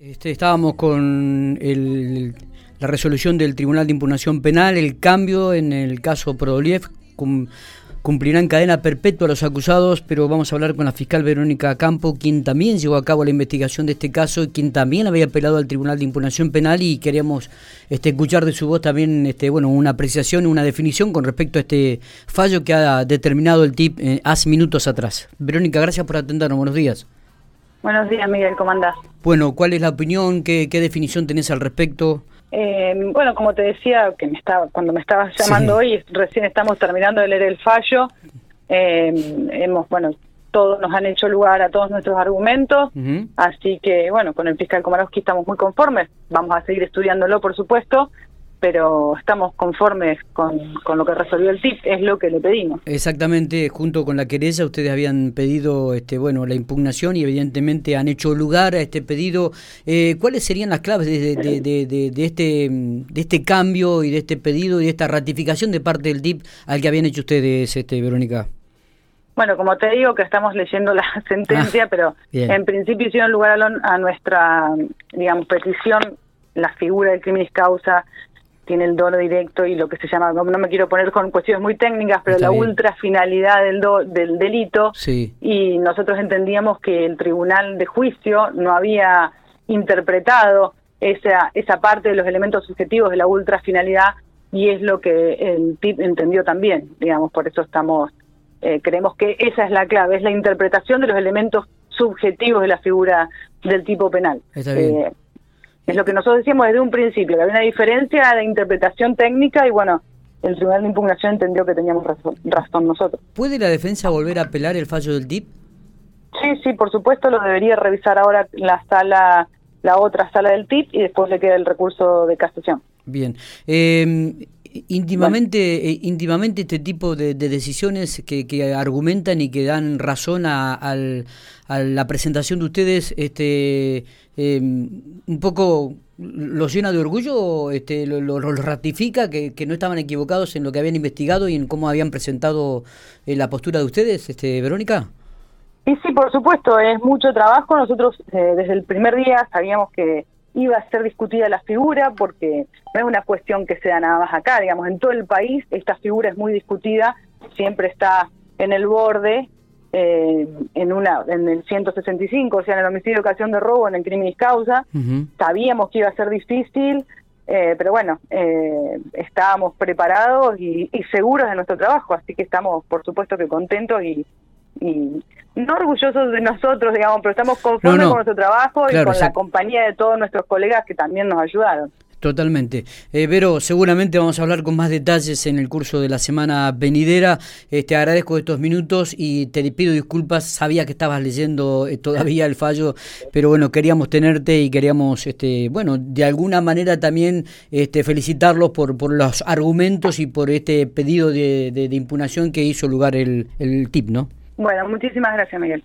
Este, estábamos con la resolución del Tribunal de Impugnación Penal, el cambio en el caso Prodoliev, cumplirán cadena perpetua a los acusados, pero vamos a hablar con la fiscal Verónica Campo, quien también llevó a cabo la investigación de este caso y quien también había apelado al Tribunal de Impugnación Penal y queríamos este, escuchar de su voz también este, bueno, una apreciación, una definición con respecto a este fallo que ha determinado el TIP eh, hace minutos atrás. Verónica, gracias por atendernos. Buenos días. Buenos días, Miguel, ¿cómo andás? Bueno, ¿cuál es la opinión? ¿Qué, definición tenés al respecto? Eh, bueno, como te decía, que me estaba, cuando me estabas llamando hoy, recién estamos terminando de leer el fallo. Eh, hemos, bueno, todos nos han hecho lugar a todos nuestros argumentos, así que, bueno, con el fiscal Komarowski estamos muy conformes. Vamos a seguir estudiándolo, por supuesto, pero estamos conformes con, lo que resolvió el TIP, es lo que le pedimos. Exactamente, junto con la querella ustedes habían pedido este bueno la impugnación y evidentemente han hecho lugar a este pedido. Eh, ¿Cuáles serían las claves de, de, este, de este cambio y de este pedido y de esta ratificación de parte del TIP al que habían hecho ustedes, este Verónica? Bueno, como te digo que estamos leyendo la sentencia, ah, pero en principio hicieron lugar a, a nuestra, digamos, petición la figura del crimen causa tiene el dolo directo y lo que se llama, no, me quiero poner con cuestiones muy técnicas, pero la ultra finalidad del, del delito. Y nosotros entendíamos que el tribunal de juicio no había interpretado esa, esa parte de los elementos subjetivos de la ultra finalidad y es lo que el TIP entendió también, digamos, por eso estamos, eh, creemos que esa es la clave, es la interpretación de los elementos subjetivos de la figura del tipo penal. Está bien. Eh, es lo que nosotros decíamos desde un principio, que había una diferencia de interpretación técnica y bueno, el Tribunal de Impugnación entendió que teníamos razón, nosotros. ¿Puede la defensa volver a apelar el fallo del DIP? Sí, sí, por supuesto, lo debería revisar ahora la sala, la otra sala del TIP y después le queda el recurso de casación. Bien. Eh, íntimamente, eh, íntimamente este tipo de, decisiones que, que, argumentan y que dan razón a, a, la presentación de ustedes, este, em, un poco los llena de orgullo, este, lo, ratifica que, que, no estaban equivocados en lo que habían investigado y en cómo habían presentado eh, la postura de ustedes, este, Verónica. Y sí, por supuesto, es mucho trabajo. Nosotros eh, desde el primer día sabíamos que iba a ser discutida la figura porque no es una cuestión que sea nada más acá, digamos, en todo el país esta figura es muy discutida, siempre está en el borde, eh, en una en el 165, o sea, en el homicidio ocasión de robo, en el crimen causa, sabíamos que iba a ser difícil, eh, pero bueno, eh, estábamos preparados y, y, seguros de nuestro trabajo, así que estamos, por supuesto, que contentos y, y no orgullosos de nosotros, digamos, pero estamos conformes con nuestro trabajo y con la compañía de todos nuestros colegas que también nos ayudaron. Totalmente. Eh, Vero, seguramente vamos a hablar con más detalles en el curso de la semana venidera. Eh, te agradezco estos minutos y te pido disculpas. Sabía que estabas leyendo eh, todavía el fallo, pero bueno, queríamos tenerte y queríamos, este, bueno, de alguna manera también este, felicitarlos por, por los argumentos y por este pedido de, de, impugnación que hizo lugar el, el TIP, ¿no? Bueno, muchísimas gracias, Miguel.